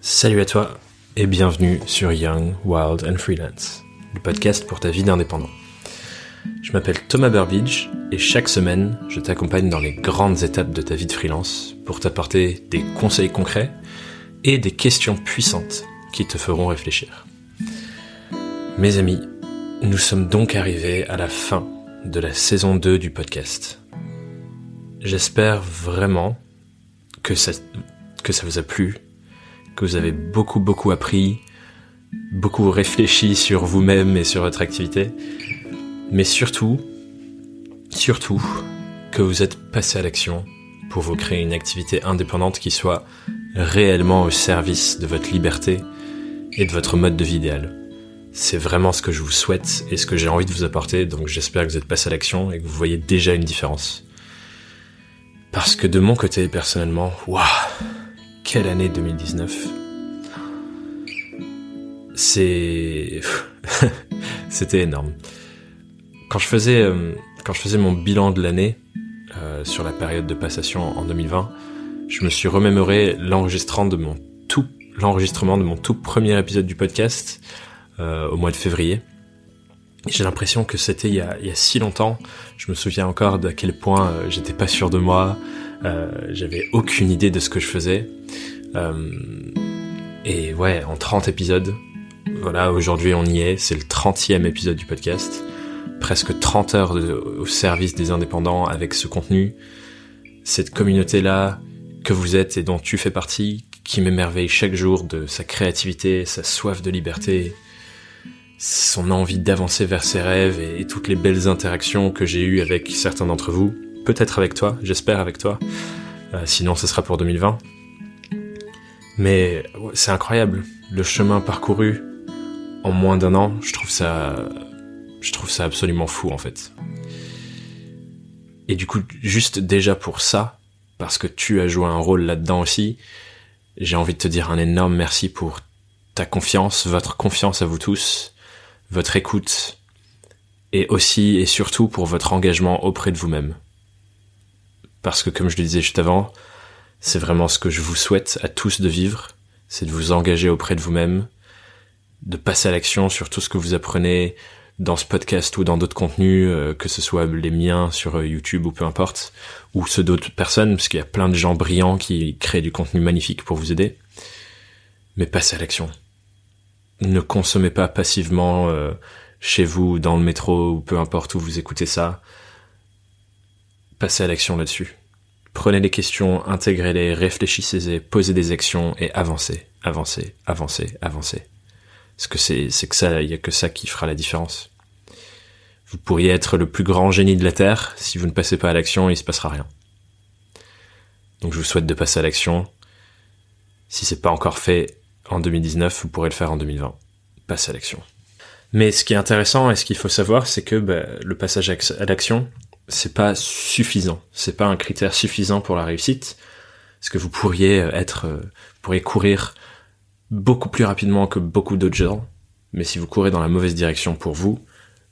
Salut à toi et bienvenue sur Young, Wild and Freelance, le podcast pour ta vie d'indépendant. Je m'appelle Thomas Burbidge et chaque semaine, je t'accompagne dans les grandes étapes de ta vie de freelance pour t'apporter des conseils concrets et des questions puissantes qui te feront réfléchir. Mes amis, nous sommes donc arrivés à la fin de la saison 2 du podcast. J'espère vraiment que ça, que ça vous a plu, que vous avez beaucoup beaucoup appris, beaucoup réfléchi sur vous-même et sur votre activité, mais surtout, surtout, que vous êtes passé à l'action pour vous créer une activité indépendante qui soit réellement au service de votre liberté et de votre mode de vie idéal. C'est vraiment ce que je vous souhaite et ce que j'ai envie de vous apporter, donc j'espère que vous êtes passé à l'action et que vous voyez déjà une différence. Parce que de mon côté, personnellement, waouh, quelle année 2019. C'est, c'était énorme. Quand je faisais, euh, quand je faisais mon bilan de l'année euh, sur la période de passation en 2020, je me suis remémoré l'enregistrement de mon tout, l'enregistrement de mon tout premier épisode du podcast euh, au mois de février. J'ai l'impression que c'était il, y a, si longtemps. Je me souviens encore d'à quel point j'étais pas sûr de moi. Euh, J'avais aucune idée de ce que je faisais. Euh, et ouais, en 30 épisodes, voilà, aujourd'hui on y est. C'est le 30e épisode du podcast. Presque 30 heures au service des indépendants avec ce contenu. Cette communauté-là que vous êtes et dont tu fais partie, qui m'émerveille chaque jour de sa créativité, sa soif de liberté, son envie d'avancer vers ses rêves et, toutes les belles interactions que j'ai eues avec certains d'entre vous, peut-être avec toi, j'espère avec toi, euh, sinon ce sera pour 2020. Mais c'est incroyable, le chemin parcouru en moins d'un an, je trouve ça, je trouve ça absolument fou en fait. Et du coup, juste déjà pour ça, parce que tu as joué un rôle là-dedans aussi, j'ai envie de te dire un énorme merci pour ta confiance, votre confiance à vous tous, votre écoute et aussi et surtout pour votre engagement auprès de vous-même. Parce que comme je le disais juste avant, c'est vraiment ce que je vous souhaite à tous de vivre, c'est de vous engager auprès de vous-même, de passer à l'action sur tout ce que vous apprenez dans ce podcast ou dans d'autres contenus, euh, que ce soit les miens sur euh, YouTube ou peu importe, ou ceux d'autres personnes, parce qu'il y a plein de gens brillants qui créent du contenu magnifique pour vous aider. Mais passez à l'action ne consommez pas passivement euh, chez vous, dans le métro ou peu importe où vous écoutez ça. Passez à l'action là-dessus. Prenez les questions, intégrez-les, réfléchissez-les, posez des actions et avancez, avancez, avancez, avancez. Parce que c'est, que ça, il y a que ça qui fera la différence. Vous pourriez être le plus grand génie de la Terre, si vous ne passez pas à l'action, il se passera rien. Donc je vous souhaite de passer à l'action. Si c'est pas encore fait, en 2019, vous pourrez le faire en 2020. Passe à l'action. Mais ce qui est intéressant et ce qu'il faut savoir, c'est que bah, le passage à l'action, c'est pas suffisant. C'est pas un critère suffisant pour la réussite. Parce que vous pourriez être, euh, vous pourriez courir beaucoup plus rapidement que beaucoup d'autres gens. Mais si vous courez dans la mauvaise direction pour vous,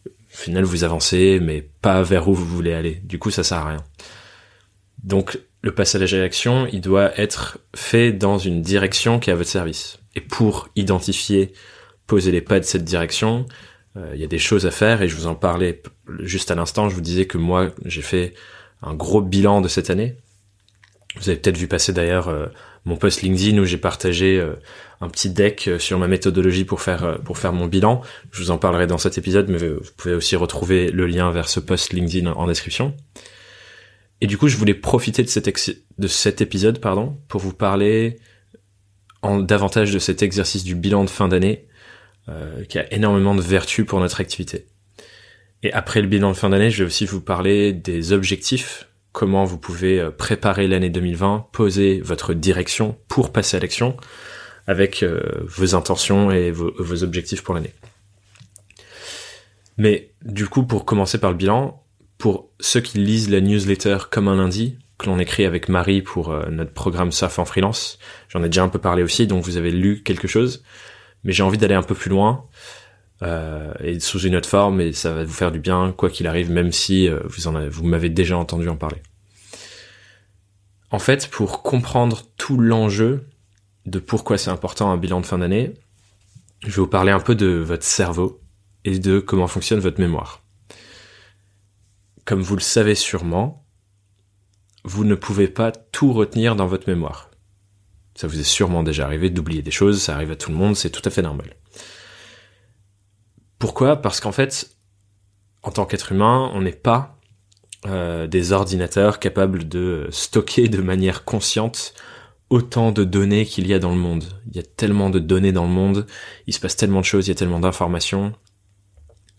au final vous avancez, mais pas vers où vous voulez aller. Du coup, ça sert à rien. Donc, le passage à l'action, il doit être fait dans une direction qui est à votre service. Et pour identifier, poser les pas de cette direction, euh, il y a des choses à faire et je vous en parlais juste à l'instant. Je vous disais que moi, j'ai fait un gros bilan de cette année. Vous avez peut-être vu passer d'ailleurs euh, mon post LinkedIn où j'ai partagé euh, un petit deck sur ma méthodologie pour faire pour faire mon bilan. Je vous en parlerai dans cet épisode, mais vous pouvez aussi retrouver le lien vers ce post LinkedIn en description. Et du coup, je voulais profiter de cet, de cet épisode, pardon, pour vous parler davantage de cet exercice du bilan de fin d'année euh, qui a énormément de vertus pour notre activité. Et après le bilan de fin d'année, je vais aussi vous parler des objectifs, comment vous pouvez euh, préparer l'année 2020, poser votre direction pour passer à l'action avec euh, vos intentions et vos, objectifs pour l'année. Mais du coup, pour commencer par le bilan, pour ceux qui lisent la newsletter comme un lundi, que l'on écrit avec Marie pour euh, notre programme SAF en freelance. J'en ai déjà un peu parlé aussi, donc vous avez lu quelque chose. Mais j'ai envie d'aller un peu plus loin euh, et sous une autre forme, et ça va vous faire du bien, quoi qu'il arrive, même si euh, vous vous m'avez déjà entendu en parler. En fait, pour comprendre tout l'enjeu de pourquoi c'est important un bilan de fin d'année, je vais vous parler un peu de votre cerveau et de comment fonctionne votre mémoire. Comme vous le savez sûrement, vous ne pouvez pas tout retenir dans votre mémoire. Ça vous est sûrement déjà arrivé d'oublier des choses, ça arrive à tout le monde, c'est tout à fait normal. Pourquoi? Parce qu'en fait, en tant qu'être humain, on n'est pas euh, des ordinateurs capables de stocker de manière consciente autant de données qu'il y a dans le monde. Il y a tellement de données dans le monde, il se passe tellement de choses, il y a tellement d'informations.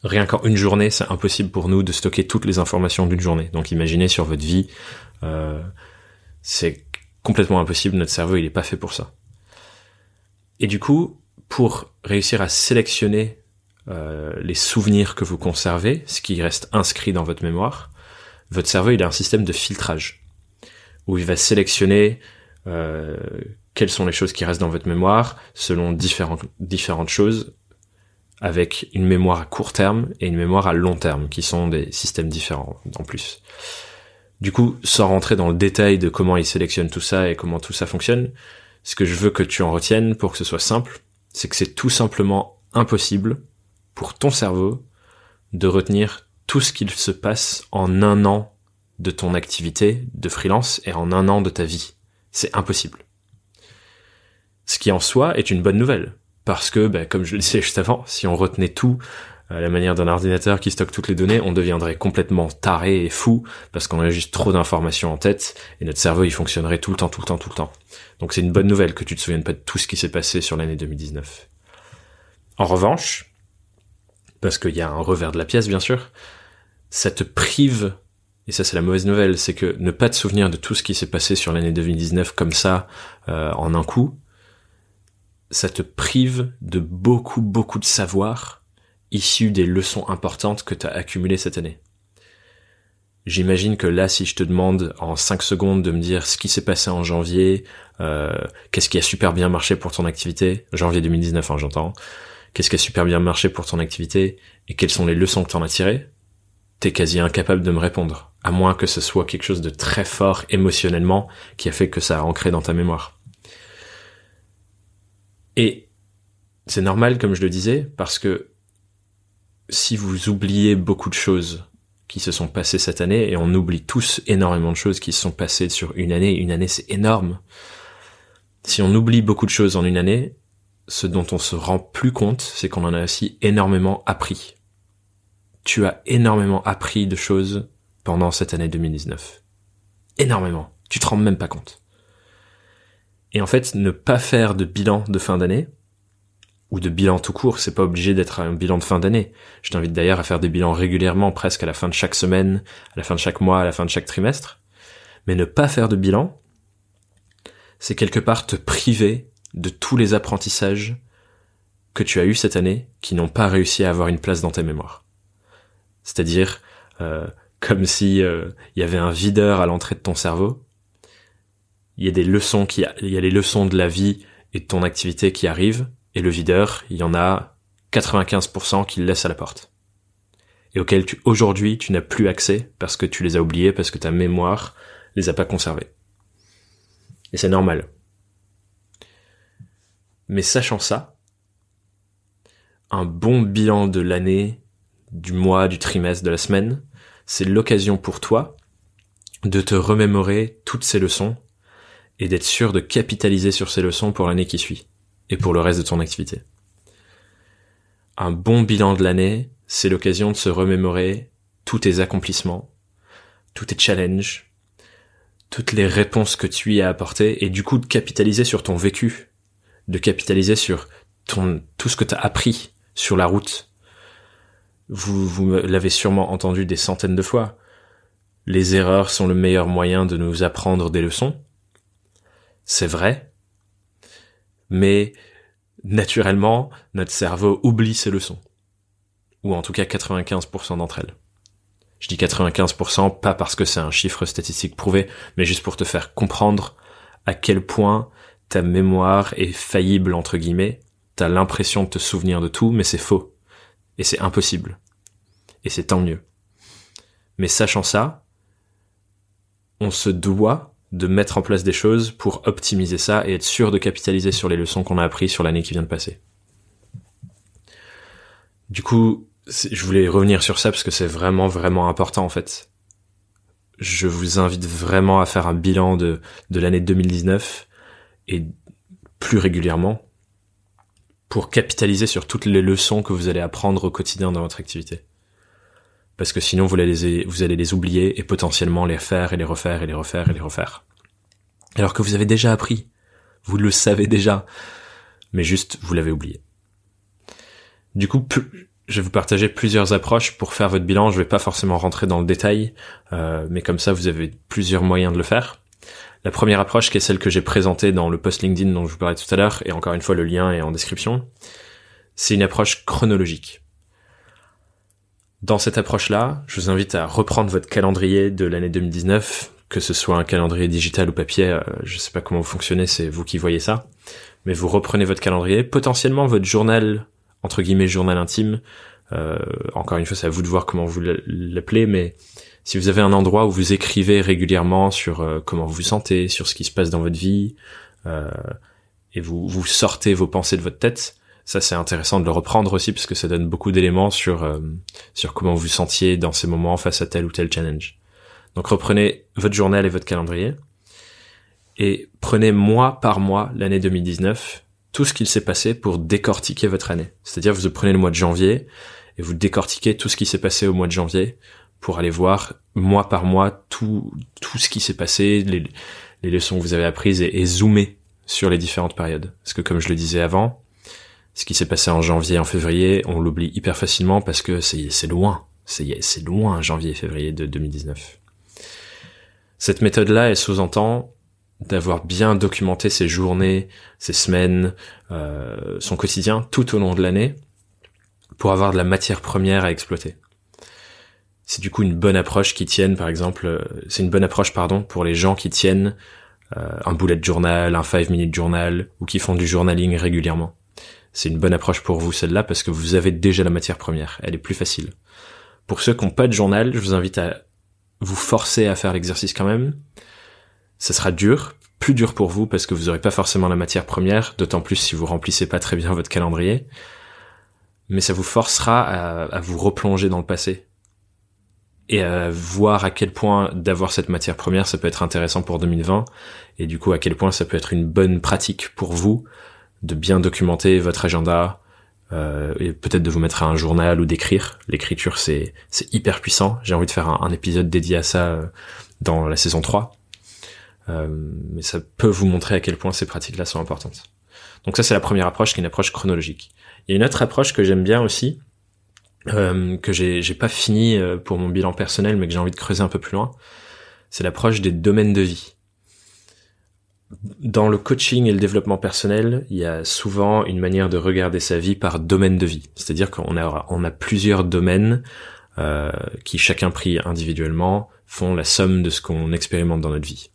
Rien qu'en une journée, c'est impossible pour nous de stocker toutes les informations d'une journée. Donc imaginez sur votre vie, euh, c'est complètement impossible, notre cerveau il est pas fait pour ça. Et du coup, pour réussir à sélectionner euh, les souvenirs que vous conservez, ce qui reste inscrit dans votre mémoire, votre cerveau il a un système de filtrage où il va sélectionner euh, quelles sont les choses qui restent dans votre mémoire selon différentes, différentes choses avec une mémoire à court terme et une mémoire à long terme qui sont des systèmes différents en plus. Du coup, sans rentrer dans le détail de comment il sélectionne tout ça et comment tout ça fonctionne, ce que je veux que tu en retiennes pour que ce soit simple, c'est que c'est tout simplement impossible pour ton cerveau de retenir tout ce qu'il se passe en un an de ton activité de freelance et en un an de ta vie. C'est impossible. Ce qui en soi est une bonne nouvelle. Parce que, bah, comme je le disais juste avant, si on retenait tout à la manière d'un ordinateur qui stocke toutes les données, on deviendrait complètement taré et fou parce qu'on a juste trop d'informations en tête et notre cerveau il fonctionnerait tout le temps, tout le temps, tout le temps. Donc c'est une bonne nouvelle que tu te souviennes pas de tout ce qui s'est passé sur l'année 2019. En revanche, parce qu'il y a un revers de la pièce bien sûr, ça te prive et ça, c'est la mauvaise nouvelle, c'est que ne pas te souvenir de tout ce qui s'est passé sur l'année 2019 comme ça, euh, en un coup, ça te prive de beaucoup, beaucoup de savoir issus des leçons importantes que tu as accumulées cette année. J'imagine que là, si je te demande en 5 secondes de me dire ce qui s'est passé en janvier, euh, qu'est-ce qui a super bien marché pour ton activité, janvier 2019, hein, j'entends, qu'est-ce qui a super bien marché pour ton activité, et quelles sont les leçons que tu en as tirées, t'es quasi incapable de me répondre à moins que ce soit quelque chose de très fort émotionnellement qui a fait que ça a ancré dans ta mémoire. Et c'est normal, comme je le disais, parce que si vous oubliez beaucoup de choses qui se sont passées cette année, et on oublie tous énormément de choses qui se sont passées sur une année, une année c'est énorme. Si on oublie beaucoup de choses en une année, ce dont on se rend plus compte, c'est qu'on en a aussi énormément appris. Tu as énormément appris de choses pendant cette année 2019. Énormément. Tu te rends même pas compte. Et en fait, ne pas faire de bilan de fin d'année, ou de bilan tout court, c'est pas obligé d'être un bilan de fin d'année. Je t'invite d'ailleurs à faire des bilans régulièrement, presque à la fin de chaque semaine, à la fin de chaque mois, à la fin de chaque trimestre. Mais ne pas faire de bilan, c'est quelque part te priver de tous les apprentissages que tu as eus cette année qui n'ont pas réussi à avoir une place dans tes mémoires. C'est-à-dire euh, comme si euh, il y avait un videur à l'entrée de ton cerveau. Il y a des leçons qui, il y a les leçons de la vie et de ton activité qui arrivent, et le videur, il y en a 95% qui le laisse à la porte. Et auquel tu, aujourd'hui, tu n'as plus accès parce que tu les as oubliés, parce que ta mémoire les a pas conservés. Et c'est normal. Mais sachant ça, un bon bilan de l'année, du mois, du trimestre, de la semaine, c'est l'occasion pour toi de te remémorer toutes ces leçons et d'être sûr de capitaliser sur ces leçons pour l'année qui suit et pour le reste de ton activité. Un bon bilan de l'année, c'est l'occasion de se remémorer tous tes accomplissements, tous tes challenges, toutes les réponses que tu y as apportées et du coup de capitaliser sur ton vécu, de capitaliser sur ton, tout ce que tu as appris sur la route, vous, vous l'avez sûrement entendu des centaines de fois. Les erreurs sont le meilleur moyen de nous apprendre des leçons. C'est vrai. Mais, naturellement, notre cerveau oublie ces leçons. Ou en tout cas 95% d'entre elles. Je dis 95% pas parce que c'est un chiffre statistique prouvé, mais juste pour te faire comprendre à quel point ta mémoire est faillible entre guillemets. T'as l'impression de te souvenir de tout, mais c'est faux. Et c'est impossible. Et c'est tant mieux. Mais sachant ça, on se doit de mettre en place des choses pour optimiser ça et être sûr de capitaliser sur les leçons qu'on a apprises sur l'année qui vient de passer. Du coup, je voulais revenir sur ça parce que c'est vraiment vraiment important en fait. Je vous invite vraiment à faire un bilan de, l'année 2019 et plus régulièrement pour capitaliser sur toutes les leçons que vous allez apprendre au quotidien dans votre activité. Parce que sinon vous allez les, vous allez les oublier et potentiellement les faire et les refaire et les refaire et les refaire. Alors que vous avez déjà appris. Vous le savez déjà. Mais juste, vous l'avez oublié. Du coup, je vais vous partager plusieurs approches pour faire votre bilan. Je vais pas forcément rentrer dans le détail, euh, mais comme ça, vous avez plusieurs moyens de le faire. La première approche, qui est celle que j'ai présentée dans le post LinkedIn dont je vous parlais tout à l'heure, et encore une fois, le lien est en description, c'est une approche chronologique. Dans cette approche-là, je vous invite à reprendre votre calendrier de l'année 2019, que ce soit un calendrier digital ou papier, euh, je sais pas comment vous fonctionnez, c'est vous qui voyez ça, mais vous reprenez votre calendrier, potentiellement votre journal, entre guillemets journal intime, euh, encore une fois, c'est à vous de voir comment vous l'appelez, mais si vous avez un endroit où vous écrivez régulièrement sur euh, comment vous vous sentez, sur ce qui se passe dans votre vie, euh, et vous, vous sortez vos pensées de votre tête, ça c'est intéressant de le reprendre aussi parce que ça donne beaucoup d'éléments sur euh, sur comment vous vous sentiez dans ces moments face à tel ou tel challenge. Donc reprenez votre journal et votre calendrier et prenez mois par mois l'année 2019 tout ce qu'il s'est passé pour décortiquer votre année. C'est-à-dire vous prenez le mois de janvier et vous décortiquez tout ce qui s'est passé au mois de janvier pour aller voir mois par mois tout tout ce qui s'est passé, les, les leçons que vous avez apprises et, et zoomer sur les différentes périodes. Parce que comme je le disais avant, ce qui s'est passé en janvier, en février, on l'oublie hyper facilement parce que c'est loin. C'est loin, janvier et février de 2019. Cette méthode-là, elle sous-entend d'avoir bien documenté ses journées, ses semaines, euh, son quotidien tout au long de l'année pour avoir de la matière première à exploiter. C'est du coup une bonne approche qui tienne, par exemple, euh, c'est une bonne approche, pardon, pour les gens qui tiennent euh, un bullet journal, un 5 minute journal ou qui font du journaling régulièrement c'est une bonne approche pour vous celle-là parce que vous avez déjà la matière première. Elle est plus facile. Pour ceux qui n'ont pas de journal, je vous invite à vous forcer à faire l'exercice quand même. Ça sera dur, plus dur pour vous parce que vous n'aurez pas forcément la matière première, d'autant plus si vous remplissez pas très bien votre calendrier. Mais ça vous forcera à, à vous replonger dans le passé et à voir à quel point d'avoir cette matière première ça peut être intéressant pour 2020 et du coup à quel point ça peut être une bonne pratique pour vous de bien documenter votre agenda euh, et peut-être de vous mettre à un journal ou d'écrire. L'écriture c'est c'est hyper puissant. J'ai envie de faire un, épisode dédié à ça euh, dans la saison 3. Euh, mais ça peut vous montrer à quel point ces pratiques-là sont importantes. Donc ça c'est la première approche qui est une approche chronologique. Il y a une autre approche que j'aime bien aussi, que j'ai j'ai pas fini pour mon bilan personnel mais que j'ai envie de creuser un peu plus loin. C'est l'approche des domaines de vie dans le coaching et le développement personnel, il y a souvent une manière de regarder sa vie par domaine de vie. C'est-à-dire qu'on a, plusieurs domaines euh, qui, chacun pris individuellement, font la somme de ce qu'on expérimente dans notre vie.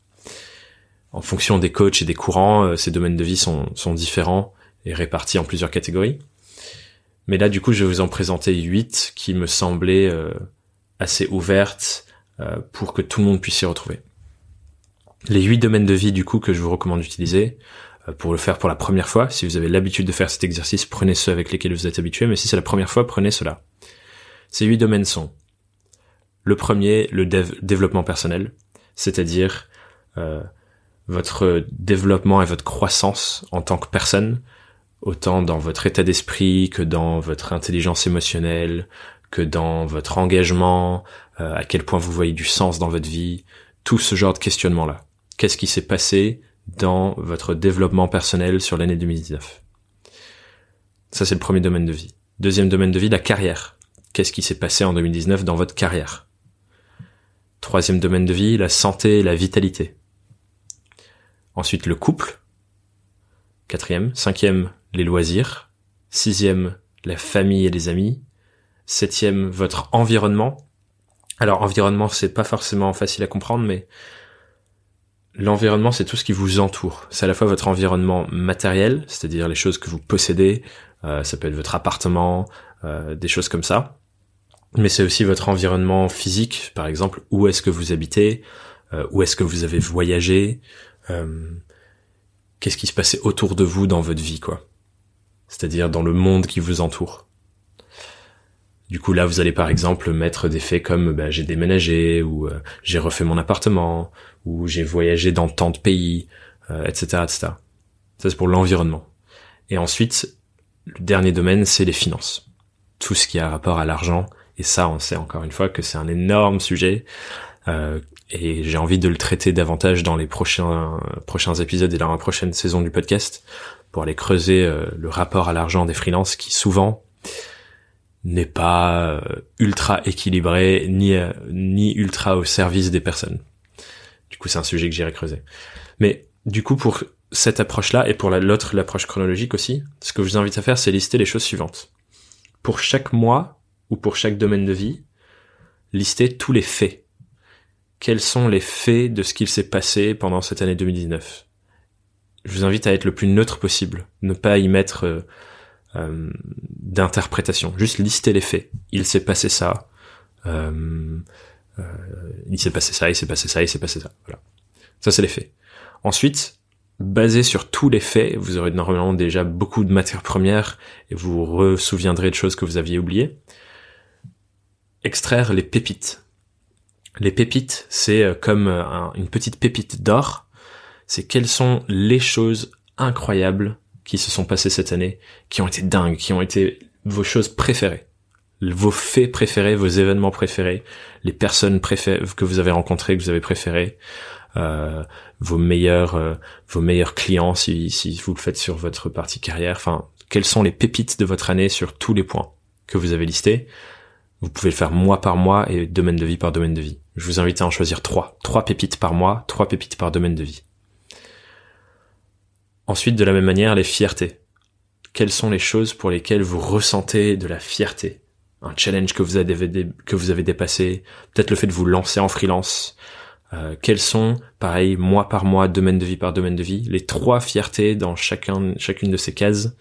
En fonction des coachs et des courants, euh, ces domaines de vie sont, sont différents et répartis en plusieurs catégories. Mais là, du coup, je vais vous en présenter huit qui me semblaient euh, assez ouvertes pour que tout le monde puisse s'y retrouver les huit domaines de vie du coup que je vous recommande d'utiliser euh, pour le faire pour la première fois. Si vous avez l'habitude de faire cet exercice, prenez ceux avec lesquels vous êtes habitué, mais si c'est la première fois, prenez cela. Ces huit domaines sont le premier, le développement personnel, c'est-à-dire euh, votre développement et votre croissance en tant que personne, autant dans votre état d'esprit que dans votre intelligence émotionnelle, que dans votre engagement, euh, à quel point vous voyez du sens dans votre vie, tout ce genre de questionnement-là qu'est-ce qui s'est passé dans votre développement personnel sur l'année 2019. Ça, c'est le premier domaine de vie. Deuxième domaine de vie, la carrière. Qu'est-ce qui s'est passé en 2019 dans votre carrière? Troisième domaine de vie, la santé et la vitalité. Ensuite, le couple. Quatrième. Cinquième, les loisirs. Sixième, la famille et les amis. Septième, votre environnement. Alors, environnement, c'est pas forcément facile à comprendre, mais L'environnement, c'est tout ce qui vous entoure. C'est à la fois votre environnement matériel, c'est-à-dire les choses que vous possédez, euh, ça peut être votre appartement, euh, des choses comme ça. Mais c'est aussi votre environnement physique, par exemple, où est-ce que vous habitez, euh, où est-ce que vous avez voyagé, qu'est-ce qui se passait autour de vous dans votre vie, quoi. C'est-à-dire dans le monde qui vous entoure. Du coup, là, vous allez par exemple mettre des faits comme bah, j'ai déménagé, ou j'ai refait mon appartement, ou j'ai voyagé dans tant de pays, etc., etc. Ça, c'est pour l'environnement. Et ensuite, le dernier domaine, c'est les finances. Tout ce qui a rapport à l'argent. Et ça, on sait encore une fois que c'est un énorme sujet. Euh, et j'ai envie de le traiter davantage dans les prochains prochains épisodes et dans la prochaine saison du podcast pour aller creuser euh, le rapport à l'argent des freelances qui souvent n'est pas euh, ultra équilibré ni ni ultra au service des personnes. Du coup, c'est un sujet que j'irai creuser. Mais du coup, pour cette approche-là et pour l'autre, l'approche chronologique aussi, ce que je vous invite à faire, c'est lister les choses suivantes. Pour chaque mois ou pour chaque domaine de vie, lister tous les faits. Quels sont les faits de ce qu'il s'est passé pendant cette année 2019 Je vous invite à être le plus neutre possible, ne pas y mettre euh, euh, d'interprétation, juste lister les faits. Il s'est passé ça, euh, il s'est passé ça, il s'est passé ça, il s'est passé ça. Voilà. Ça c'est les faits. Ensuite, basé sur tous les faits, vous aurez normalement déjà beaucoup de matières premières et vous vous souviendrez de choses que vous aviez oubliées. Extraire les pépites. Les pépites, c'est euh, comme euh, une petite pépite d'or. C'est quelles sont les choses incroyables qui se sont passées cette année, qui ont été dingues, qui ont été vos choses préférées, vos faits préférés, vos événements préférés, les personnes préférées que vous avez rencontrées, que vous avez préférées, euh, vos meilleurs euh, vos meilleurs clients si, si vous le faites sur votre partie carrière. Enfin, quelles sont les pépites de votre année sur tous les points que vous avez listés? Vous pouvez le faire mois par mois et domaine de vie par domaine de vie. Je vous invite à en choisir trois. Trois pépites par mois, trois pépites par domaine de vie. Ensuite, de la même manière, les fiertés. Quelles sont les choses pour lesquelles vous ressentez de la fierté? Un challenge que vous avez, dépassé, peut-être le fait de vous lancer en freelance, euh, quels sont, pareil, mois par mois, domaine de vie par domaine de vie, les trois fiertés dans chacun, chacune de ces cases?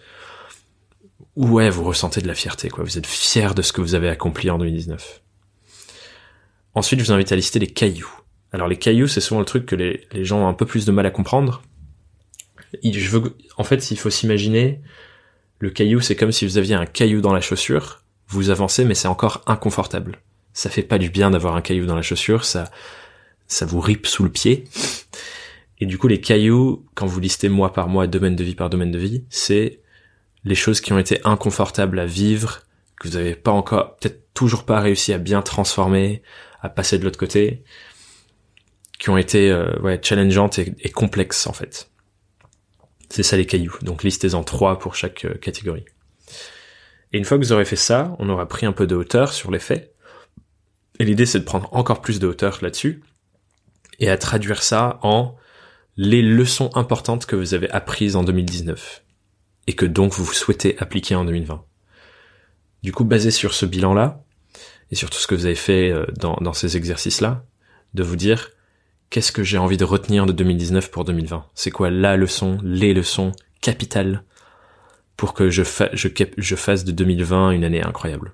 Ouais, vous ressentez de la fierté, quoi? Vous êtes fier de ce que vous avez accompli en 2019. Ensuite, je vous invite à lister les cailloux. Alors les cailloux, c'est souvent le truc que les, gens ont un peu plus de mal à comprendre. En fait, il faut s'imaginer, le caillou, c'est comme si vous aviez un caillou dans la chaussure. Vous avancez, mais c'est encore inconfortable. Ça fait pas du bien d'avoir un caillou dans la chaussure. Ça, ça vous ripe sous le pied. Et du coup, les cailloux, quand vous listez mois par mois, domaine de vie par domaine de vie, c'est les choses qui ont été inconfortables à vivre, que vous n'avez pas encore, peut-être toujours pas réussi à bien transformer, à passer de l'autre côté, qui ont été euh, ouais, challengeantes et, complexes en fait. C'est ça les cailloux. Donc listez-en trois pour chaque euh, catégorie. Et une fois que vous aurez fait ça, on aura pris un peu de hauteur sur les faits. Et l'idée c'est de prendre encore plus de hauteur là-dessus et à traduire ça en les leçons importantes que vous avez apprises en 2019 et que donc vous souhaitez appliquer en 2020. Du coup, basé sur ce bilan-là et sur tout ce que vous avez fait euh, dans, dans ces exercices-là, de vous dire qu'est-ce que j'ai envie de retenir de 2019 pour 2020 C'est quoi la leçon, les leçons capitales pour que je, fasse de 2020 une année incroyable?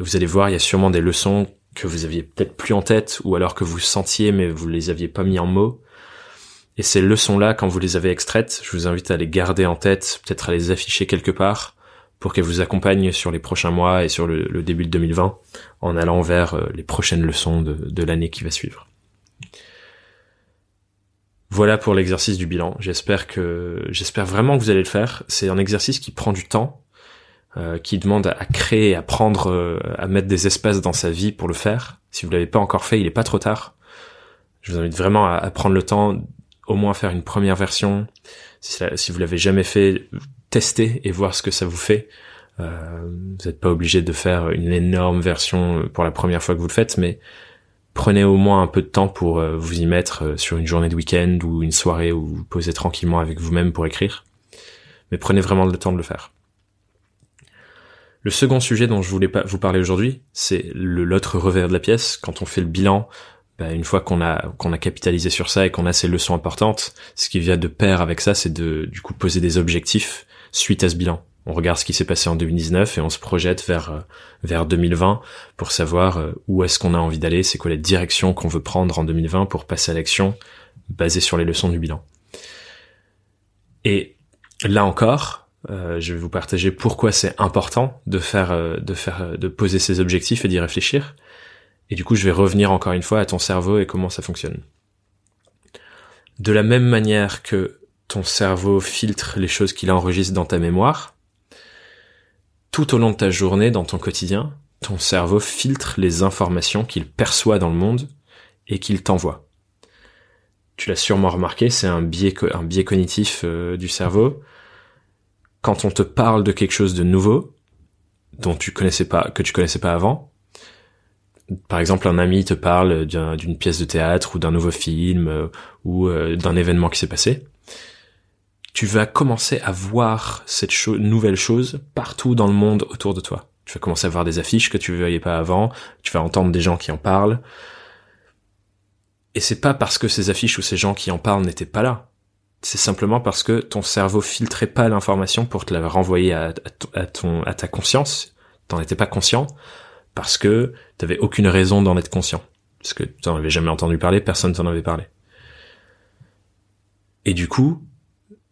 Et vous allez voir, il y a sûrement des leçons que vous aviez peut-être plus en tête ou alors que vous sentiez mais vous les aviez pas mis en mots. Et ces leçons-là, quand vous les avez extraites, je vous invite à les garder en tête, peut-être à les afficher quelque part pour qu'elles vous accompagnent sur les prochains mois et sur le, début de 2020 en allant vers euh, les prochaines leçons de l'année qui va suivre. Voilà pour l'exercice du bilan. J'espère que, j'espère vraiment que vous allez le faire. C'est un exercice qui prend du temps euh, qui demande à créer, à prendre, euh, à mettre des espaces dans sa vie pour le faire. Si vous l'avez pas encore fait, il est pas trop tard. Je vous invite vraiment à, prendre le temps, au moins faire une première version. Si, si vous l'avez jamais fait, tester et voir ce que ça vous fait. Euh, vous n'êtes pas obligé de faire une énorme version pour la première fois que vous le faites, mais prenez au moins un peu de temps pour vous y mettre sur une journée de week-end ou une soirée où vous posez tranquillement avec vous-même pour écrire. Mais prenez vraiment le temps de le faire. Le second sujet dont je voulais vous parler aujourd'hui, c'est l'autre revers de la pièce. Quand on fait le bilan, bah, une fois qu'on a qu'on a capitalisé sur ça et qu'on a ces leçons importantes, ce qui vient de pair avec ça, c'est de du coup poser des objectifs suite à ce bilan. On regarde ce qui s'est passé en 2019 et on se projette vers euh, vers 2020 pour savoir euh, où est-ce qu'on a envie d'aller, c'est quoi la direction qu'on veut prendre en 2020 pour passer à l'action basée sur les leçons du bilan. Et là encore, euh, je vais vous partager pourquoi c'est important de faire de faire de poser ses objectifs et d'y réfléchir. Et du coup, je vais revenir encore une fois à ton cerveau et comment ça fonctionne. De la même manière que ton cerveau filtre les choses qu'il enregistre dans ta mémoire, tout au long de ta journée, dans ton quotidien, ton cerveau filtre les informations qu'il perçoit dans le monde et qu'il t'envoie. Tu l'as sûrement remarqué, c'est un biais, cognitif euh, du cerveau. Quand on te parle de quelque chose de nouveau, dont tu connaissais pas, que tu connaissais pas avant, par exemple, un ami te parle d'une pièce de théâtre ou d'un nouveau film euh, ou euh, d'un événement qui s'est passé, tu vas commencer à voir cette nouvelle chose partout dans le monde autour de toi. Tu vas commencer à voir des affiches que tu ne voyais pas avant, tu vas entendre des gens qui en parlent. Et c'est pas parce que ces affiches ou ces gens qui en parlent n'étaient pas là. C'est simplement parce que ton cerveau filtrait pas l'information pour te la renvoyer à, à, ta conscience. T'en étais pas conscient parce que t'avais aucune raison d'en être conscient. Parce que t'en avais jamais entendu parler, personne t'en avait parlé. Et du coup,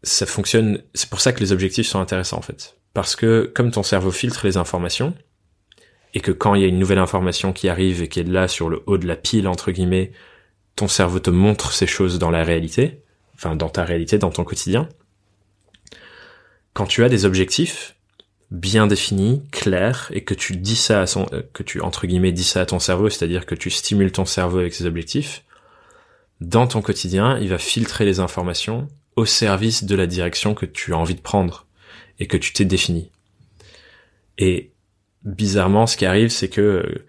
ça fonctionne, c'est pour ça que les objectifs sont intéressants en fait. Parce que comme ton cerveau filtre les informations, et que quand il y a une nouvelle information qui arrive et qui est là sur le haut de la pile, entre guillemets, ton cerveau te montre ces choses dans la réalité, enfin dans ta réalité, dans ton quotidien. Quand tu as des objectifs, bien défini, clair, et que tu dis ça à son, euh, que tu entre guillemets dis ça à ton cerveau, c'est-à-dire que tu stimules ton cerveau avec ses objectifs, dans ton quotidien, il va filtrer les informations au service de la direction que tu as envie de prendre et que tu t'es défini. Et bizarrement, ce qui arrive, c'est que euh,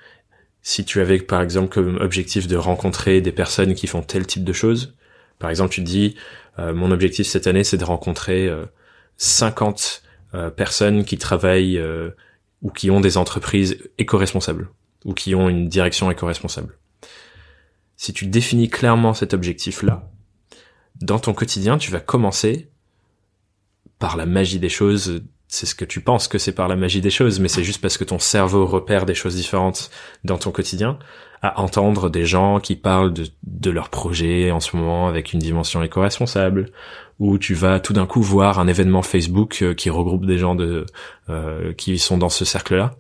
si tu avais par exemple comme objectif de rencontrer des personnes qui font tel type de choses, par exemple tu te dis euh, mon objectif cette année c'est de rencontrer 50 euh, personnes qui travaillent euh, ou qui ont des entreprises éco-responsables ou qui ont une direction éco-responsable. Si tu définis clairement cet objectif-là, dans ton quotidien, tu vas commencer par la magie des choses. C'est ce que tu penses que c'est par la magie des choses, mais c'est juste parce que ton cerveau repère des choses différentes dans ton quotidien à entendre des gens qui parlent de, de leur projet en ce moment avec une dimension éco-responsable, où tu vas tout d'un coup voir un événement Facebook euh, qui regroupe des gens de euh, qui sont dans ce cercle-là.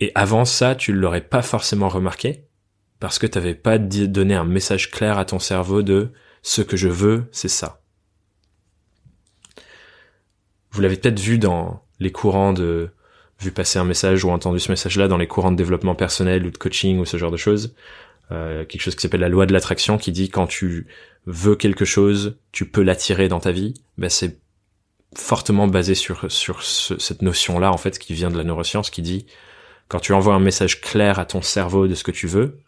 Et avant ça, tu l'aurais pas forcément remarqué parce que tu t'avais pas donné un message clair à ton cerveau de ce que je veux, c'est ça. Vous l'avez peut-être vu dans les courants de vu passer un message ou entendu ce message-là dans les courants de développement personnel ou de coaching ou ce genre de choses. Euh, quelque chose qui s'appelle la loi de l'attraction qui dit quand tu veux quelque chose, tu peux l'attirer dans ta vie. Ben c'est fortement basé sur sur cette notion-là en fait qui vient de la neuroscience qui dit quand tu envoies un message clair à ton cerveau de ce que tu veux,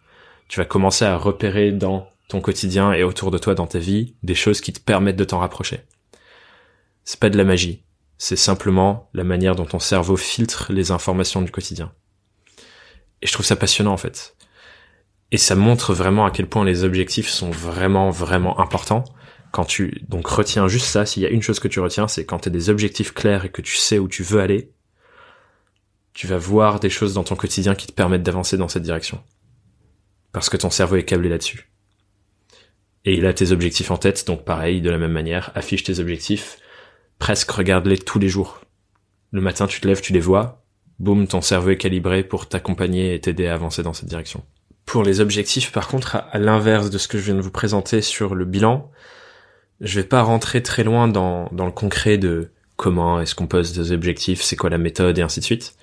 tu vas commencer à repérer dans ton quotidien et autour de toi dans ta vie des choses qui te permettent de t'en rapprocher. C'est pas de la magie, c'est simplement la manière dont ton cerveau filtre les informations du quotidien. Et je trouve ça passionnant en fait. Et ça montre vraiment à quel point les objectifs sont vraiment, vraiment importants. Quand tu, donc retiens juste ça, s'il y a une chose que tu retiens, c'est quand tu des objectifs clairs et que tu sais où tu veux aller, tu vas voir des choses dans ton quotidien qui te permettent d'avancer dans cette direction. Parce que ton cerveau est câblé là-dessus. Et il a tes objectifs en tête, donc pareil, de la même manière, affiche tes objectifs, presque regarde-les tous les jours. Le matin, tu te lèves, tu les vois, boum, ton cerveau est calibré pour t'accompagner et t'aider à avancer dans cette direction. Pour les objectifs, par contre, à, l'inverse de ce que je viens de vous présenter sur le bilan, je vais pas rentrer très loin dans, dans le concret de comment est-ce qu'on pose des objectifs, c'est quoi la méthode et ainsi de suite.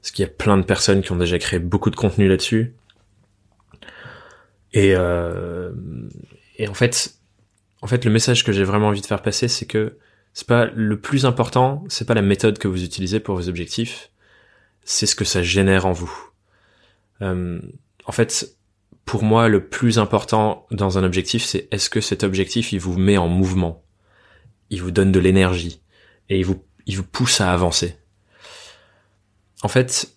Parce qu'il y a plein de personnes qui ont déjà créé beaucoup de contenu là-dessus. Et, euh, et en fait, en fait, le message que j'ai vraiment envie de faire passer, c'est que c'est pas le plus important, c'est pas la méthode que vous utilisez pour vos objectifs, c'est ce que ça génère en vous. Euh, en fait, pour moi, le plus important dans un objectif, c'est est-ce que cet objectif, il vous met en mouvement, il vous donne de l'énergie et il vous, il vous pousse à avancer. En fait,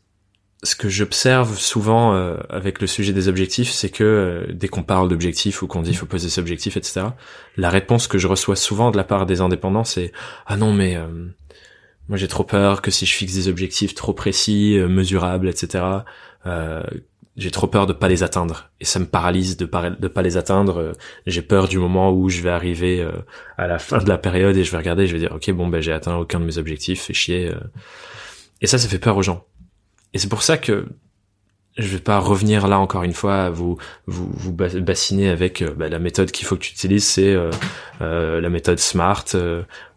ce que j'observe souvent euh, avec le sujet des objectifs, c'est que euh, dès qu'on parle d'objectifs ou qu'on dit il faut poser ses objectifs, etc., la réponse que je reçois souvent de la part des indépendants, c'est ah non mais euh, Moi, j'ai trop peur que si je fixe des objectifs trop précis, euh, mesurables, etc., euh, j'ai trop peur de pas les atteindre et ça me paralyse de pas pas les atteindre. J'ai peur du moment où je vais arriver à la fin de la période et je vais regarder, je vais dire ok bon ben j'ai atteint aucun de mes objectifs, fait chier. Et ça, ça fait peur aux gens. Et c'est pour ça que je vais pas revenir là encore une fois vous vous, vous bassiner avec euh, bah, la méthode qu'il faut que tu utilises, c'est la méthode SMART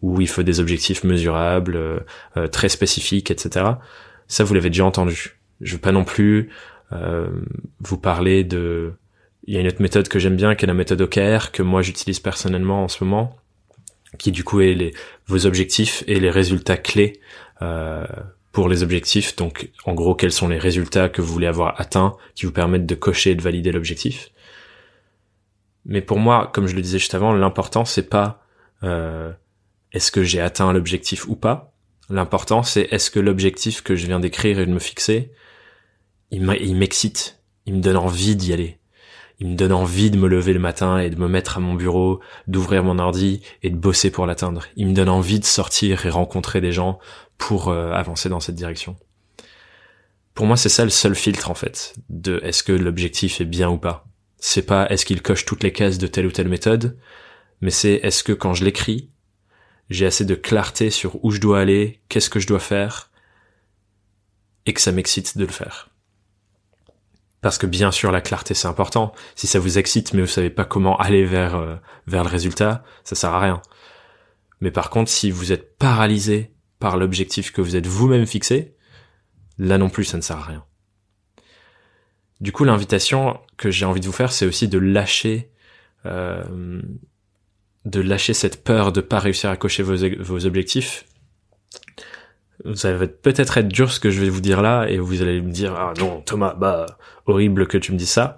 où il faut des objectifs mesurables, très spécifiques, etc. Ça, vous l'avez déjà entendu. Je veux pas non plus euh, vous parlez de... Il y a une autre méthode que j'aime bien, qui est la méthode OKR, que moi j'utilise personnellement en ce moment, qui du coup est les, vos objectifs et les résultats clés euh, pour les objectifs. Donc en gros, quels sont les résultats que vous voulez avoir atteints qui vous permettent de cocher et de valider l'objectif. Mais pour moi, comme je le disais juste avant, l'important c'est pas euh, est-ce que j'ai atteint l'objectif ou pas. L'important c'est est-ce que l'objectif que je viens d'écrire et de me fixer il m'excite, il me donne envie d'y aller. Il me donne envie de me lever le matin et de me mettre à mon bureau, d'ouvrir mon ordi et de bosser pour l'atteindre. Il me donne envie de sortir et rencontrer des gens pour euh, avancer dans cette direction. Pour moi, c'est ça le seul filtre en fait de est-ce que l'objectif est bien ou pas. C'est pas est-ce qu'il coche toutes les cases de telle ou telle méthode, mais c'est est-ce que quand je l'écris, j'ai assez de clarté sur où je dois aller, qu'est-ce que je dois faire, et que ça m'excite de le faire. Parce que bien sûr la clarté c'est important. Si ça vous excite mais vous savez pas comment aller vers euh, vers le résultat, ça sert à rien. Mais par contre, si vous êtes paralysé par l'objectif que vous êtes vous-même fixé, là non plus ça ne sert à rien. Du coup, l'invitation que j'ai envie de vous faire, c'est aussi de lâcher euh, de lâcher cette peur de pas réussir à cocher vos, vos objectifs ça va peut-être être dur ce que je vais vous dire là et vous allez me dire ah non Thomas bah horrible que tu me dis ça.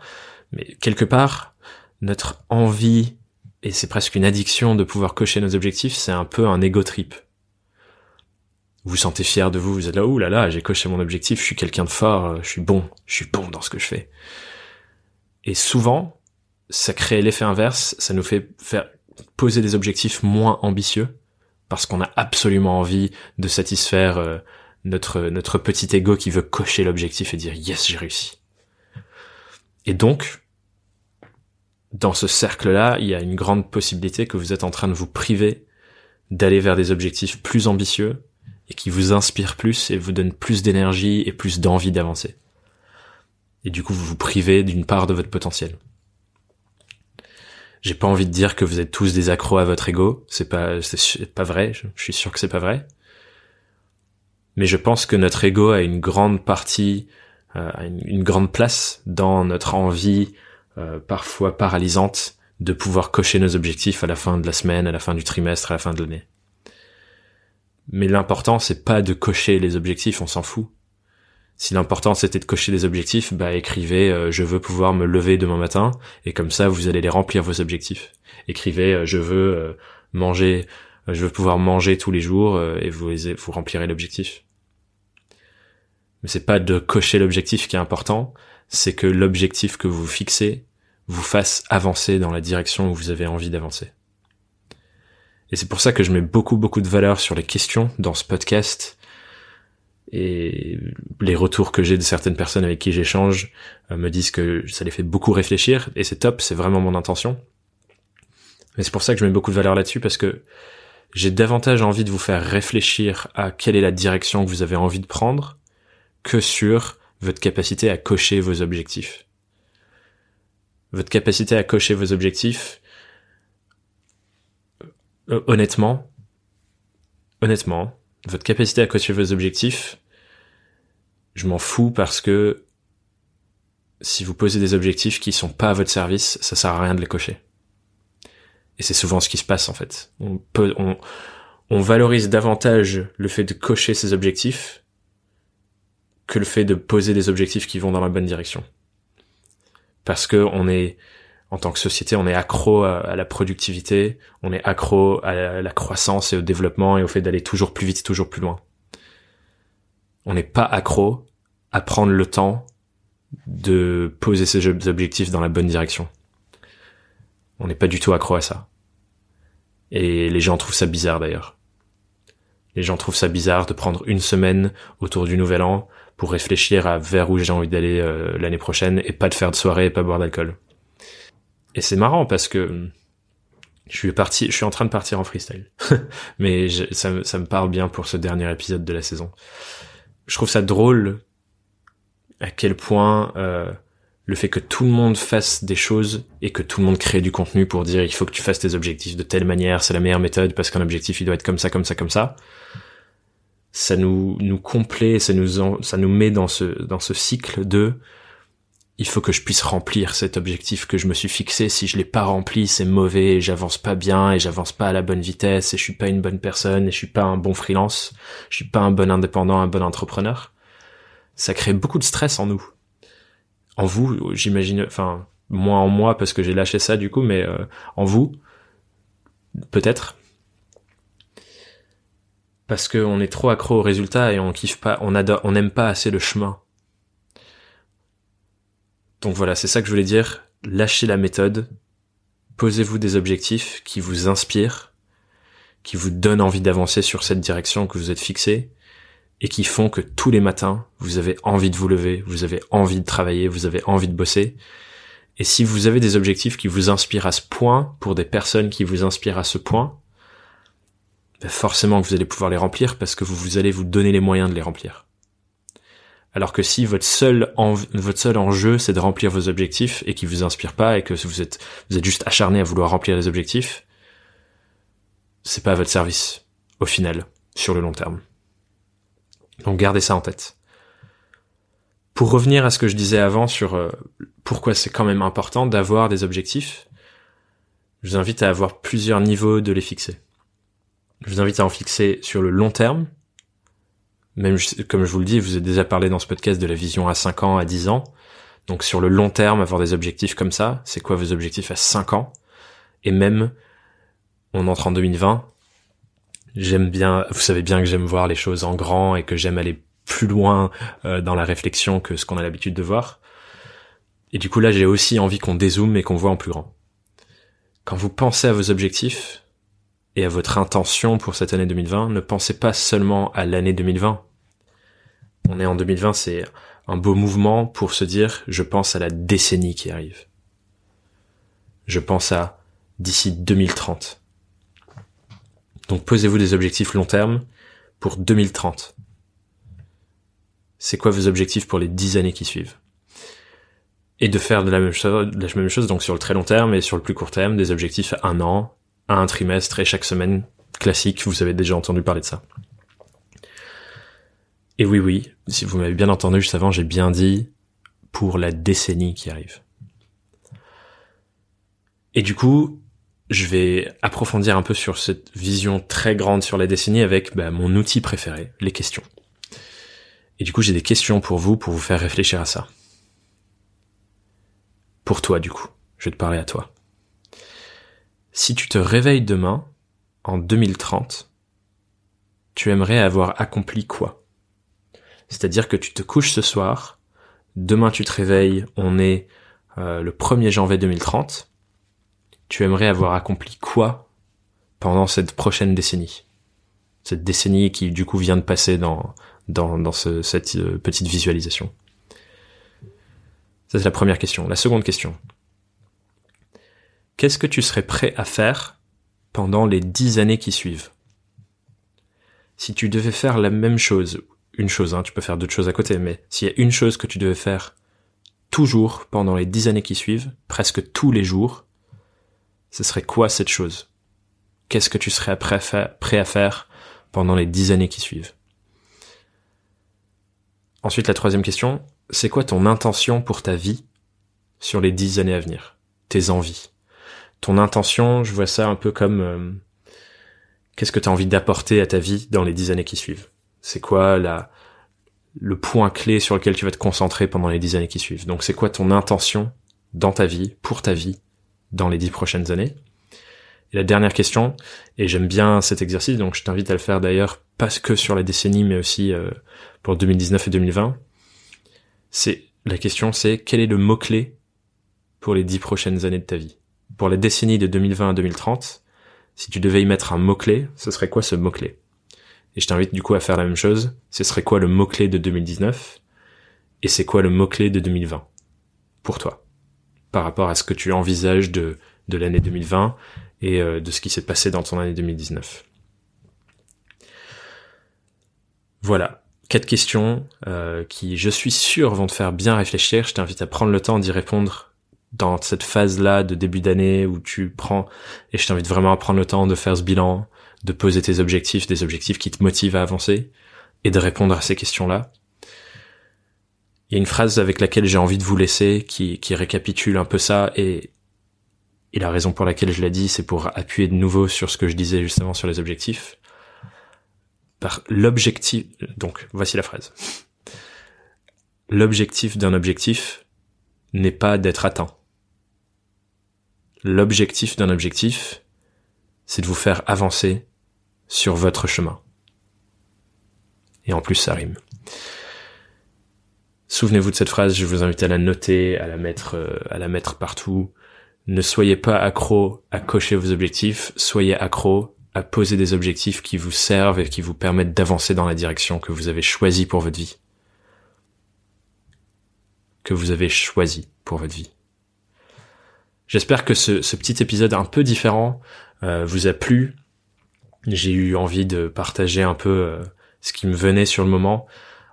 Mais quelque part notre envie et c'est presque une addiction de pouvoir cocher nos objectifs c'est un peu un ego trip. Vous vous sentez fier de vous vous êtes là ouh là là j'ai coché mon objectif je suis quelqu'un de fort je suis bon je suis bon dans ce que je fais. Et souvent ça crée l'effet inverse ça nous fait faire poser des objectifs moins ambitieux parce qu'on a absolument envie de satisfaire euh, notre notre petit ego qui veut cocher l'objectif et dire yes j'ai réussi. Et donc dans ce cercle-là, il y a une grande possibilité que vous êtes en train de vous priver d'aller vers des objectifs plus ambitieux et qui vous inspirent plus et vous donnent plus d'énergie et plus d'envie d'avancer. Et du coup, vous vous privez d'une part de votre potentiel. J'ai pas envie de dire que vous êtes tous des accros à votre ego. C'est pas, c'est pas vrai. Je, suis sûr que c'est pas vrai. Mais je pense que notre ego a une grande partie, euh, une, grande place dans notre envie, euh, parfois paralysante, de pouvoir cocher nos objectifs à la fin de la semaine, à la fin du trimestre, à la fin de l'année. Mais l'important, c'est pas de cocher les objectifs, on s'en fout. Si l'important c'était de cocher des objectifs, bah écrivez euh, je veux pouvoir me lever demain matin et comme ça vous allez les remplir vos objectifs. Écrivez euh, je veux euh, manger je veux pouvoir manger tous les jours et vous vous remplirez l'objectif. Mais c'est pas de cocher l'objectif qui est important, c'est que l'objectif que vous fixez vous fasse avancer dans la direction où vous avez envie d'avancer. Et c'est pour ça que je mets beaucoup beaucoup de valeur sur les questions dans ce podcast et les retours que j'ai de certaines personnes avec qui j'échange euh, me disent que ça les fait beaucoup réfléchir et c'est top, c'est vraiment mon intention. Mais c'est pour ça que je mets beaucoup de valeur là-dessus parce que j'ai davantage envie de vous faire réfléchir à quelle est la direction que vous avez envie de prendre que sur votre capacité à cocher vos objectifs. Votre capacité à cocher vos objectifs, euh, honnêtement, honnêtement, votre capacité à cocher vos objectifs, je m'en fous parce que si vous posez des objectifs qui sont pas à votre service, ça sert à rien de les cocher. Et c'est souvent ce qui se passe en fait. On, on valorise davantage le fait de cocher ses objectifs que le fait de poser des objectifs qui vont dans la bonne direction. Parce que on est, en tant que société, on est accro à, la productivité, on est accro à la croissance et au développement et au fait d'aller toujours plus vite, toujours plus loin on n'est pas accro à prendre le temps de poser ses objectifs dans la bonne direction. On n'est pas du tout accro à ça. Et les gens trouvent ça bizarre d'ailleurs. Les gens trouvent ça bizarre de prendre une semaine autour du nouvel an pour réfléchir à vers où j'ai envie d'aller euh, l'année prochaine et pas de faire de soirée et pas boire d'alcool. Et c'est marrant parce que je suis parti, je suis en train de partir en freestyle, mais ça, ça me parle bien pour ce dernier épisode de la saison. Je trouve ça drôle à quel point euh, le fait que tout le monde fasse des choses et que tout le monde crée du contenu pour dire il faut que tu fasses tes objectifs de telle manière, c'est la meilleure méthode parce qu'un objectif il doit être comme ça, comme ça, comme ça. Ça nous nous complaît, ça nous ça nous met dans ce dans ce cycle de il faut que je puisse remplir cet objectif que je me suis fixé. Si je l'ai pas rempli, c'est mauvais, j'avance pas bien et j'avance pas à la bonne vitesse et je suis pas une bonne personne et je suis pas un bon freelance, je suis pas un bon indépendant, un bon entrepreneur. Ça crée beaucoup de stress en nous. En vous, j'imagine, enfin, moins en moi parce que j'ai lâché ça du coup, mais euh, en vous, peut-être. Parce qu'on est trop accro au résultat et on kiffe pas, on adore, on n'aime pas assez le chemin donc voilà, c'est ça que je voulais dire. Lâchez la méthode. Posez-vous des objectifs qui vous inspirent, qui vous donnent envie d'avancer sur cette direction que vous êtes fixé et qui font que tous les matins, vous avez envie de vous lever, vous avez envie de travailler, vous avez envie de bosser. Et si vous avez des objectifs qui vous inspirent à ce point, pour des personnes qui vous inspirent à ce point, ben forcément que vous allez pouvoir les remplir parce que vous, vous allez vous donner les moyens de les remplir. Alors que si votre seul votre seul enjeu c'est de remplir vos objectifs et qui vous inspire pas et que vous êtes vous êtes juste acharné à vouloir remplir les objectifs, c'est pas à votre service au final sur le long terme. Donc gardez ça en tête. Pour revenir à ce que je disais avant sur euh, pourquoi c'est quand même important d'avoir des objectifs, je vous invite à avoir plusieurs niveaux de les fixer. Je vous invite à en fixer sur le long terme, même comme je vous le dis, vous avez déjà parlé dans ce podcast de la vision à 5 ans, à 10 ans. Donc sur le long terme, avoir des objectifs comme ça, c'est quoi vos objectifs à 5 ans? Et même, on entre en 2020, j'aime bien, vous savez bien que j'aime voir les choses en grand et que j'aime aller plus loin euh, dans la réflexion que ce qu'on a l'habitude de voir. Et du coup là, j'ai aussi envie qu'on dézoome et qu'on voit en plus grand. Quand vous pensez à vos objectifs, et à votre intention pour cette année 2020, ne pensez pas seulement à l'année 2020. On est en 2020, c'est un beau mouvement pour se dire je pense à la décennie qui arrive. Je pense à d'ici 2030. Donc posez-vous des objectifs long terme pour 2030. C'est quoi vos objectifs pour les 10 années qui suivent? Et de faire de la même chose, de la même chose donc sur le très long terme et sur le plus court terme, des objectifs à un an, un trimestre et chaque semaine classique, vous avez déjà entendu parler de ça. Et oui, oui, si vous m'avez bien entendu juste avant, j'ai bien dit pour la décennie qui arrive. Et du coup, je vais approfondir un peu sur cette vision très grande sur la décennie avec bah, mon outil préféré, les questions. Et du coup, j'ai des questions pour vous, pour vous faire réfléchir à ça. Pour toi, du coup. Je vais te parler à toi. Si tu te réveilles demain, en 2030, tu aimerais avoir accompli quoi? C'est-à-dire que tu te couches ce soir, demain tu te réveilles, on est euh, le 1er janvier 2030, tu aimerais avoir accompli quoi pendant cette prochaine décennie? Cette décennie qui du coup vient de passer dans, dans, dans ce, cette euh, petite visualisation? Ça c'est la première question. La seconde question qu'est-ce que tu serais prêt à faire pendant les dix années qui suivent? Si tu devais faire la même chose, une chose, hein, tu peux faire d'autres choses à côté, mais s'il y a une chose que tu devais faire toujours pendant les dix années qui suivent, presque tous les jours, ce serait quoi cette chose? Qu'est-ce que tu serais prêt à faire pendant les dix années qui suivent? Ensuite, la troisième question, c'est quoi ton intention pour ta vie sur les dix années à venir? Tes envies? Ton intention, je vois ça un peu comme euh, qu'est-ce que tu as envie d'apporter à ta vie dans les dix années qui suivent? C'est quoi la le point clé sur lequel tu vas te concentrer pendant les dix années qui suivent? Donc c'est quoi ton intention dans ta vie, pour ta vie, dans les dix prochaines années? Et la dernière question, et j'aime bien cet exercice, donc je t'invite à le faire d'ailleurs, pas que sur la décennie, mais aussi euh, pour 2019 et 2020. C'est la question, c'est quel est le mot clé pour les dix prochaines années de ta vie? Pour la décennie de 2020 à 2030, si tu devais y mettre un mot-clé, ce serait quoi ce mot-clé? Et je t'invite du coup à faire la même chose. Ce serait quoi le mot-clé de 2019 Et c'est quoi le mot-clé de 2020 pour toi Par rapport à ce que tu envisages de, de l'année 2020 et euh, de ce qui s'est passé dans ton année 2019. Voilà, quatre questions euh, qui, je suis sûr, vont te faire bien réfléchir. Je t'invite à prendre le temps d'y répondre dans cette phase-là de début d'année où tu prends, et je t'invite vraiment à prendre le temps de faire ce bilan, de poser tes objectifs, des objectifs qui te motivent à avancer, et de répondre à ces questions-là. Il y a une phrase avec laquelle j'ai envie de vous laisser qui, qui récapitule un peu ça, et, et la raison pour laquelle je l'ai dit, c'est pour appuyer de nouveau sur ce que je disais justement sur les objectifs. Par l'objectif, donc voici la phrase. L'objectif d'un objectif n'est pas d'être atteint. L'objectif d'un objectif, c'est de vous faire avancer sur votre chemin. Et en plus, ça rime. Souvenez-vous de cette phrase, je vous invite à la noter, à la mettre, euh, à la mettre partout. Ne soyez pas accro à cocher vos objectifs, soyez accro à poser des objectifs qui vous servent et qui vous permettent d'avancer dans la direction que vous avez choisie pour votre vie. Que vous avez choisi pour votre vie. J'espère que ce, ce, petit épisode un peu différent euh, vous a plu. J'ai eu envie de partager un peu euh, ce qui me venait sur le moment.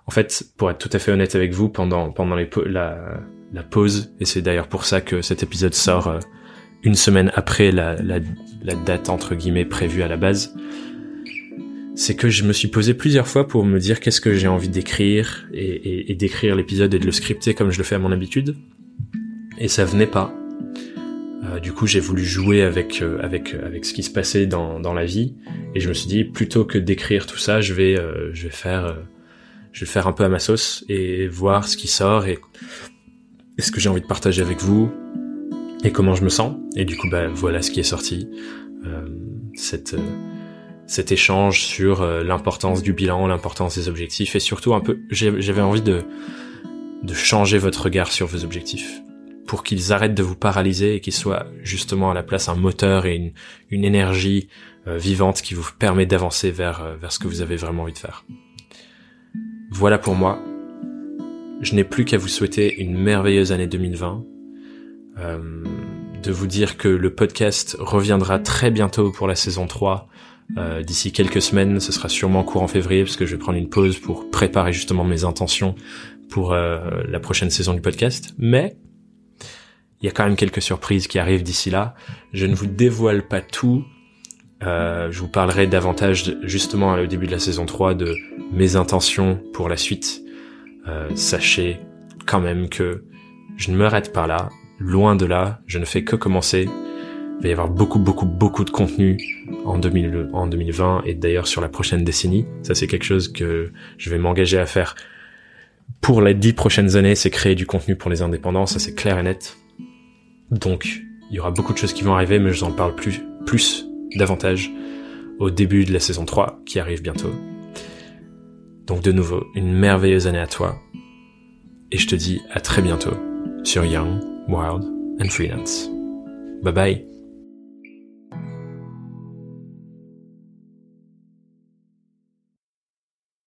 En fait, pour être tout à fait honnête avec vous, pendant pendant la, la pause, et c'est d'ailleurs pour ça que cet épisode sort euh, une semaine après la, la, la, date entre guillemets prévue à la base, c'est que je me suis posé plusieurs fois pour me dire qu'est-ce que j'ai envie d'écrire et, et, et d'écrire l'épisode et de le scripter comme je le fais à mon habitude, et ça venait pas. Euh, du coup, j'ai voulu jouer avec euh, avec avec ce qui se passait dans dans la vie et je me suis dit plutôt que d'écrire tout ça, je vais euh, je vais faire je vais faire un peu à ma sauce et voir ce qui sort et, ce que j'ai envie de partager avec vous et comment je me sens. Et du coup, bah voilà ce qui est sorti. cette cet échange sur l'importance du bilan, l'importance des objectifs et surtout un peu j'avais envie de de changer votre regard sur vos objectifs pour qu'ils arrêtent de vous paralyser et qu'ils soient justement à la place un moteur et une, une énergie euh, vivante qui vous permet d'avancer vers, euh, vers ce que vous avez vraiment envie de faire. Voilà pour moi. Je n'ai plus qu'à vous souhaiter une merveilleuse année 2020. Euh, de vous dire que le podcast reviendra très bientôt pour la saison 3. Euh, D'ici quelques semaines, ce sera sûrement courant février parce que je vais prendre une pause pour préparer justement mes intentions pour la prochaine saison du podcast. Mais il y a quand même quelques surprises qui arrivent d'ici là. Je ne vous dévoile pas tout. Euh, je vous parlerai davantage justement au début de la saison 3 de mes intentions pour la suite. Euh, sachez quand même que je ne m'arrête pas là. Loin de là, je ne fais que commencer. Il va y avoir beaucoup, beaucoup, beaucoup de contenu en, 2000, en 2020 et d'ailleurs sur la prochaine décennie. Ça, c'est quelque chose que je vais m'engager à faire pour les dix prochaines années. C'est créer du contenu pour les indépendants. Ça, c'est clair et net. Donc, il y aura beaucoup de choses qui vont arriver, mais je vous en parle plus, plus, davantage, au début de la saison 3, qui arrive bientôt. Donc de nouveau, une merveilleuse année à toi, et je te dis à très bientôt sur Young, Wild and Freelance. Bye bye